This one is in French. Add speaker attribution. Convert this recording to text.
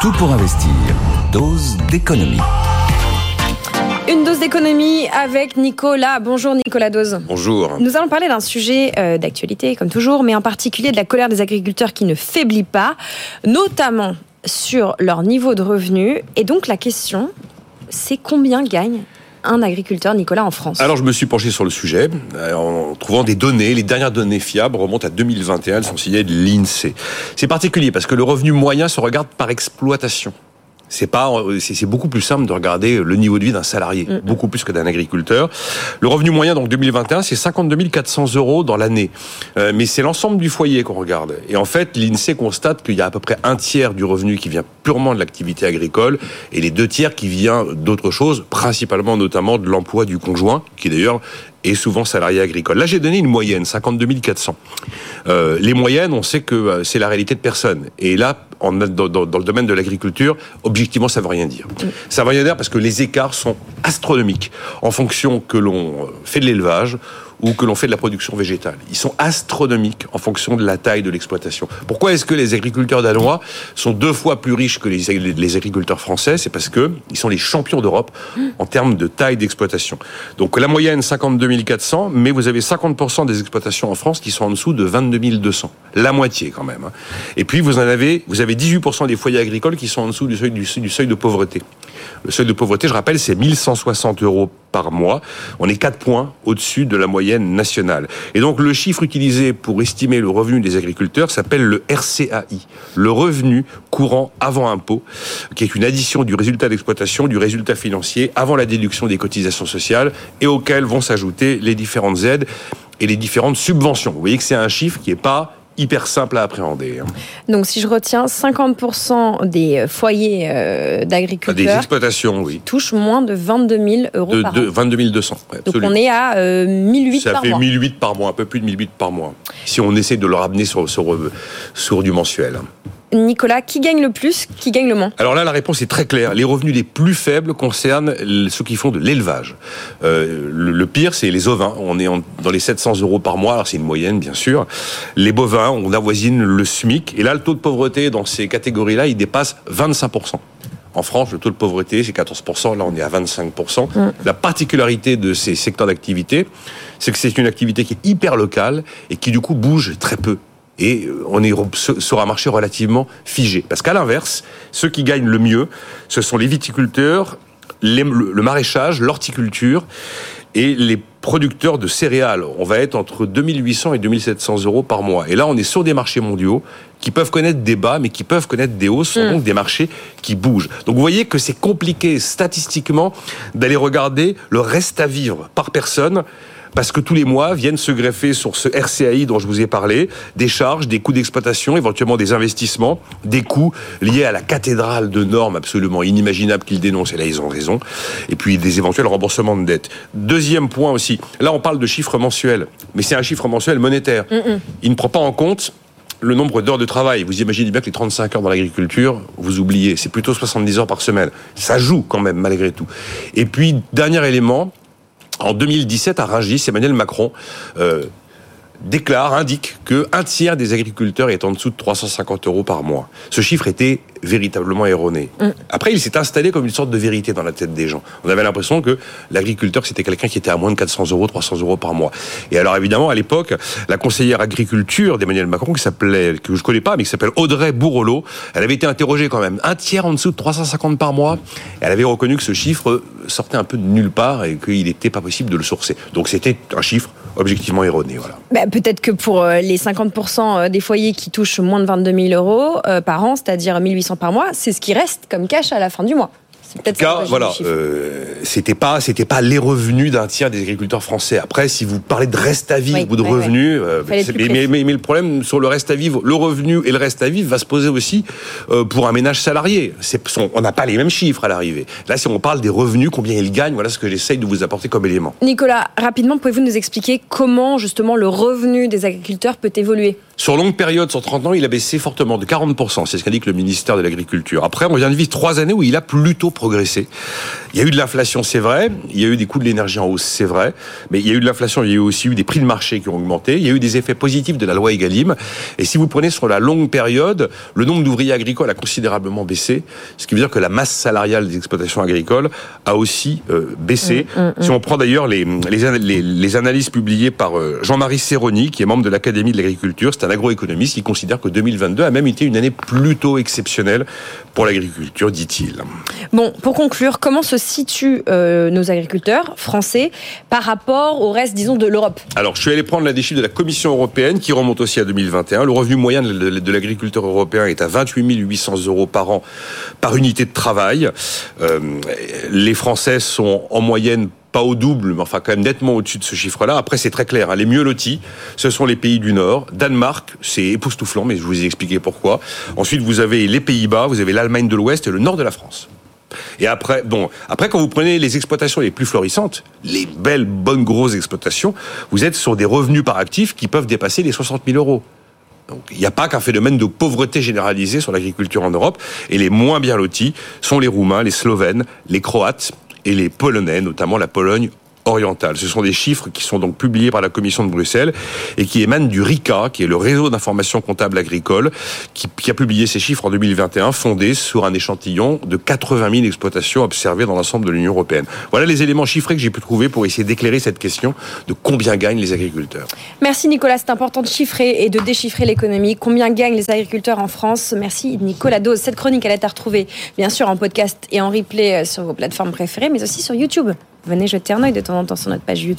Speaker 1: Tout pour investir. Dose d'économie.
Speaker 2: Une dose d'économie avec Nicolas. Bonjour Nicolas Dose.
Speaker 3: Bonjour.
Speaker 2: Nous allons parler d'un sujet euh, d'actualité comme toujours, mais en particulier de la colère des agriculteurs qui ne faiblit pas, notamment sur leur niveau de revenu. Et donc la question, c'est combien gagne un agriculteur, Nicolas, en France
Speaker 3: Alors je me suis penché sur le sujet euh, en trouvant des données. Les dernières données fiables remontent à 2021. Elles sont signées de l'INSEE. C'est particulier parce que le revenu moyen se regarde par exploitation. C'est pas, c'est beaucoup plus simple de regarder le niveau de vie d'un salarié, beaucoup plus que d'un agriculteur. Le revenu moyen, donc 2021, c'est 52 400 euros dans l'année, Euh, mais c'est l'ensemble du foyer qu'on regarde. Et en fait, l'Insee constate qu'il y a à peu près un tiers du revenu qui vient purement de l'activité agricole et les deux tiers qui vient d'autres choses, principalement notamment de l'emploi du conjoint, qui d'ailleurs est souvent salarié agricole. Là, j'ai donné une moyenne, 52 400. Euh, les moyennes, on sait que euh, c'est la réalité de personne. Et là, en, dans, le domaine de l'agriculture, objectivement, ça veut rien dire. Ça veut rien dire parce que les écarts sont astronomiques en fonction que l'on euh, fait de l'élevage ou que l'on fait de la production végétale. Ils sont astronomiques en fonction de la taille de l'exploitation. Pourquoi est-ce que les agriculteurs danois sont deux fois plus riches que les, agriculteurs français? C'est parce que ils sont les champions d'Europe en termes de taille d'exploitation. Donc la moyenne 52 400, mais vous avez 50% des exploitations en France qui sont en dessous de 22 200. La moitié quand même. hein. Et puis vous en avez, vous avez 18% des foyers agricoles qui sont en dessous du seuil de pauvreté. Le seuil de pauvreté, je rappelle, c'est 1160 euros par mois. On est 4 points au-dessus de la moyenne nationale. Et donc le chiffre utilisé pour estimer le revenu des agriculteurs s'appelle le RCAI, le revenu courant avant impôt, qui est une addition du résultat d'exploitation, du résultat financier avant la déduction des cotisations sociales et auquel vont s'ajouter les différentes aides et les différentes subventions. Vous voyez que c'est un chiffre qui n'est pas hyper simple à appréhender. hein.
Speaker 2: Donc si je retiens 50% des foyers euh,
Speaker 3: Des
Speaker 2: d'agriculteurs
Speaker 3: exploitations, oui.
Speaker 2: touchent moins de 22 000 euros
Speaker 3: De,
Speaker 2: par
Speaker 3: de
Speaker 2: an.
Speaker 3: 22 200. ouais,
Speaker 2: Donc on est à euh, 1008
Speaker 3: Ça
Speaker 2: par
Speaker 3: fait
Speaker 2: mois.
Speaker 3: 1008 par mois, un peu plus de 1008 par mois. Si on essaie de le ramener sur, sur, sur du mensuel.
Speaker 2: Nicolas, qui gagne le plus, qui gagne le moins?
Speaker 3: Alors là, la réponse est très claire. Les revenus les plus faibles concernent ceux qui font de l'élevage. Euh, le, pire, c'est les ovins. On est dans les 700 euros par mois. Alors c'est une moyenne, bien sûr. Les bovins, on avoisine le SMIC. Et là, le taux de pauvreté dans ces catégories-là, il dépasse 25%. En France, le taux de pauvreté, c'est 14%. Là, on est à 25%. La particularité de ces secteurs d'activité, c'est que c'est une activité qui est hyper locale et qui, du coup, bouge très peu. Et euh, on est sur un marché relativement figé. Parce qu'à l'inverse, ceux qui gagnent le mieux, ce sont les viticulteurs, les- le maraîchage, l'horticulture et les producteurs de céréales. On va être entre 2800 et 2700 euros par mois. Et là, on est sur des marchés mondiaux qui peuvent connaître des bas, mais qui peuvent connaître des hausses. Ce sont donc des marchés qui bougent. Donc vous voyez que c'est compliqué statistiquement d'aller regarder le reste à vivre par personne parce que tous les mois viennent se greffer sur ce RCAI dont je vous ai parlé des charges, des coûts d'exploitation, éventuellement des investissements, des coûts liés à la cathédrale de normes absolument inimaginables qu'ils dénoncent, et là ils ont raison, et puis des éventuels remboursements de dettes. Deuxième point aussi, là on parle de chiffres mensuels, mais c'est un chiffre mensuel monétaire. Il ne prend pas en compte le nombre d'heures de travail. Vous imaginez bien que les 35 heures dans l'agriculture, vous oubliez, c'est plutôt 70 heures par semaine. Ça joue quand même, malgré tout. Et puis, dernier élément, en 2017, à Rungis, Emmanuel Macron euh, déclare, indique que un tiers des agriculteurs est en dessous de 350 euros par mois. Ce chiffre était véritablement erroné. Après, il s'est installé comme une sorte de vérité dans la tête des gens. On avait l'impression que l'agriculteur, c'était quelqu'un qui était à moins de 400 euros, 300 euros par mois. Et alors, évidemment, à l'époque, la conseillère agriculture d'Emmanuel Macron, qui s'appelait, que je connais pas, mais qui s'appelle Audrey Bourrelot, elle avait été interrogée quand même. Un tiers en dessous de 350 par mois. Elle avait reconnu que ce chiffre sortait un peu de nulle part et qu'il n'était pas possible de le sourcer. Donc, c'était un chiffre objectivement erroné, voilà.
Speaker 2: Bah, Peut-être que pour euh, les 50% des foyers qui touchent moins de 22 000 euros euh, par an, c'est-à-dire 1800 par mois, c'est ce qui reste comme cash à la fin du mois.
Speaker 3: En tout cas, voilà, euh, c'était pas, c'était pas les revenus d'un tiers des agriculteurs français. Après, si vous parlez de reste à vivre
Speaker 2: Oui,
Speaker 3: ou de
Speaker 2: oui,
Speaker 3: revenus, euh, mais,
Speaker 2: précis.
Speaker 3: mais- mais le problème sur le reste à vivre, le revenu et le reste à vivre va se poser aussi euh, pour un ménage salarié. On n'a pas les mêmes chiffres à l'arrivée. Là, si on parle des revenus, combien ils gagnent, voilà ce que j'essaye de vous apporter comme élément.
Speaker 2: Nicolas, rapidement, pouvez-vous nous expliquer comment justement le revenu des agriculteurs peut évoluer?
Speaker 3: Sur longue période, sur 30 ans, il a baissé fortement de 40%. C'est ce qu'indique le ministère de l'Agriculture. Après, on vient de vivre trois années où il a plutôt progressé. Il y a eu de l'inflation, c'est vrai. Il y a eu des coûts de l'énergie en hausse, c'est vrai. Mais il y a eu de l'inflation, il y a eu aussi eu des prix de marché qui ont augmenté. Il y a eu des effets positifs de la loi Egalim. Et si vous prenez sur la longue période, le nombre d'ouvriers agricoles a considérablement baissé. Ce qui veut dire que la masse salariale des exploitations agricoles a aussi euh, baissé. Si on prend d'ailleurs les, les, les, les analyses publiées par euh, Jean-Marie Serroni, qui est membre de l'Académie de l'agriculture, un agroéconomiste qui considère que 2022 a même été une année plutôt exceptionnelle pour l'agriculture, dit-il.
Speaker 2: Bon, pour conclure, comment se situent euh, nos agriculteurs français par rapport au reste, disons, de l'Europe?
Speaker 3: Alors, je suis allé prendre la des chiffres de la Commission européenne qui remonte aussi à 2021. Le revenu moyen de l'agriculteur européen est à 28 800 euros par an par unité de travail. Euh, les Français sont en moyenne pas au double, mais enfin quand même nettement au-dessus de ce chiffre-là. Après, c'est très clair. hein. Les mieux lotis, ce sont les pays du Nord. Danemark, c'est époustouflant, mais je vous ai expliqué pourquoi. Ensuite, vous avez les Pays-Bas, vous avez l'Allemagne de l'Ouest et le nord de la France. Et après, bon, après quand vous prenez les exploitations les plus florissantes, les belles, bonnes, grosses exploitations, vous êtes sur des revenus par actif qui peuvent dépasser les 60 000 euros. Donc, il n'y a pas qu'un phénomène de pauvreté généralisée sur l'agriculture en Europe. Et les moins bien lotis sont les Roumains, les Slovènes, les Croates et les Polonais, notamment la Pologne orientale. Ce sont des chiffres qui sont donc publiés par la Commission de Bruxelles et qui émanent du RICA, qui est le réseau d'information comptable agricole, qui, qui a publié ces chiffres en 2021, fondés sur un échantillon de 80 000 exploitations observées dans l'ensemble de l'Union européenne. Voilà les éléments chiffrés que j'ai pu trouver pour essayer d'éclairer cette question de combien gagnent les agriculteurs.
Speaker 2: Merci Nicolas, c'est important de chiffrer et de déchiffrer l'économie. Combien gagnent les agriculteurs en France? Merci Nicolas Dose. Cette chronique, elle est à retrouver bien sûr en podcast et en replay euh, sur vos plateformes préférées, mais aussi sur YouTube. Venez jeter un œil de temps en temps sur notre page YouTube.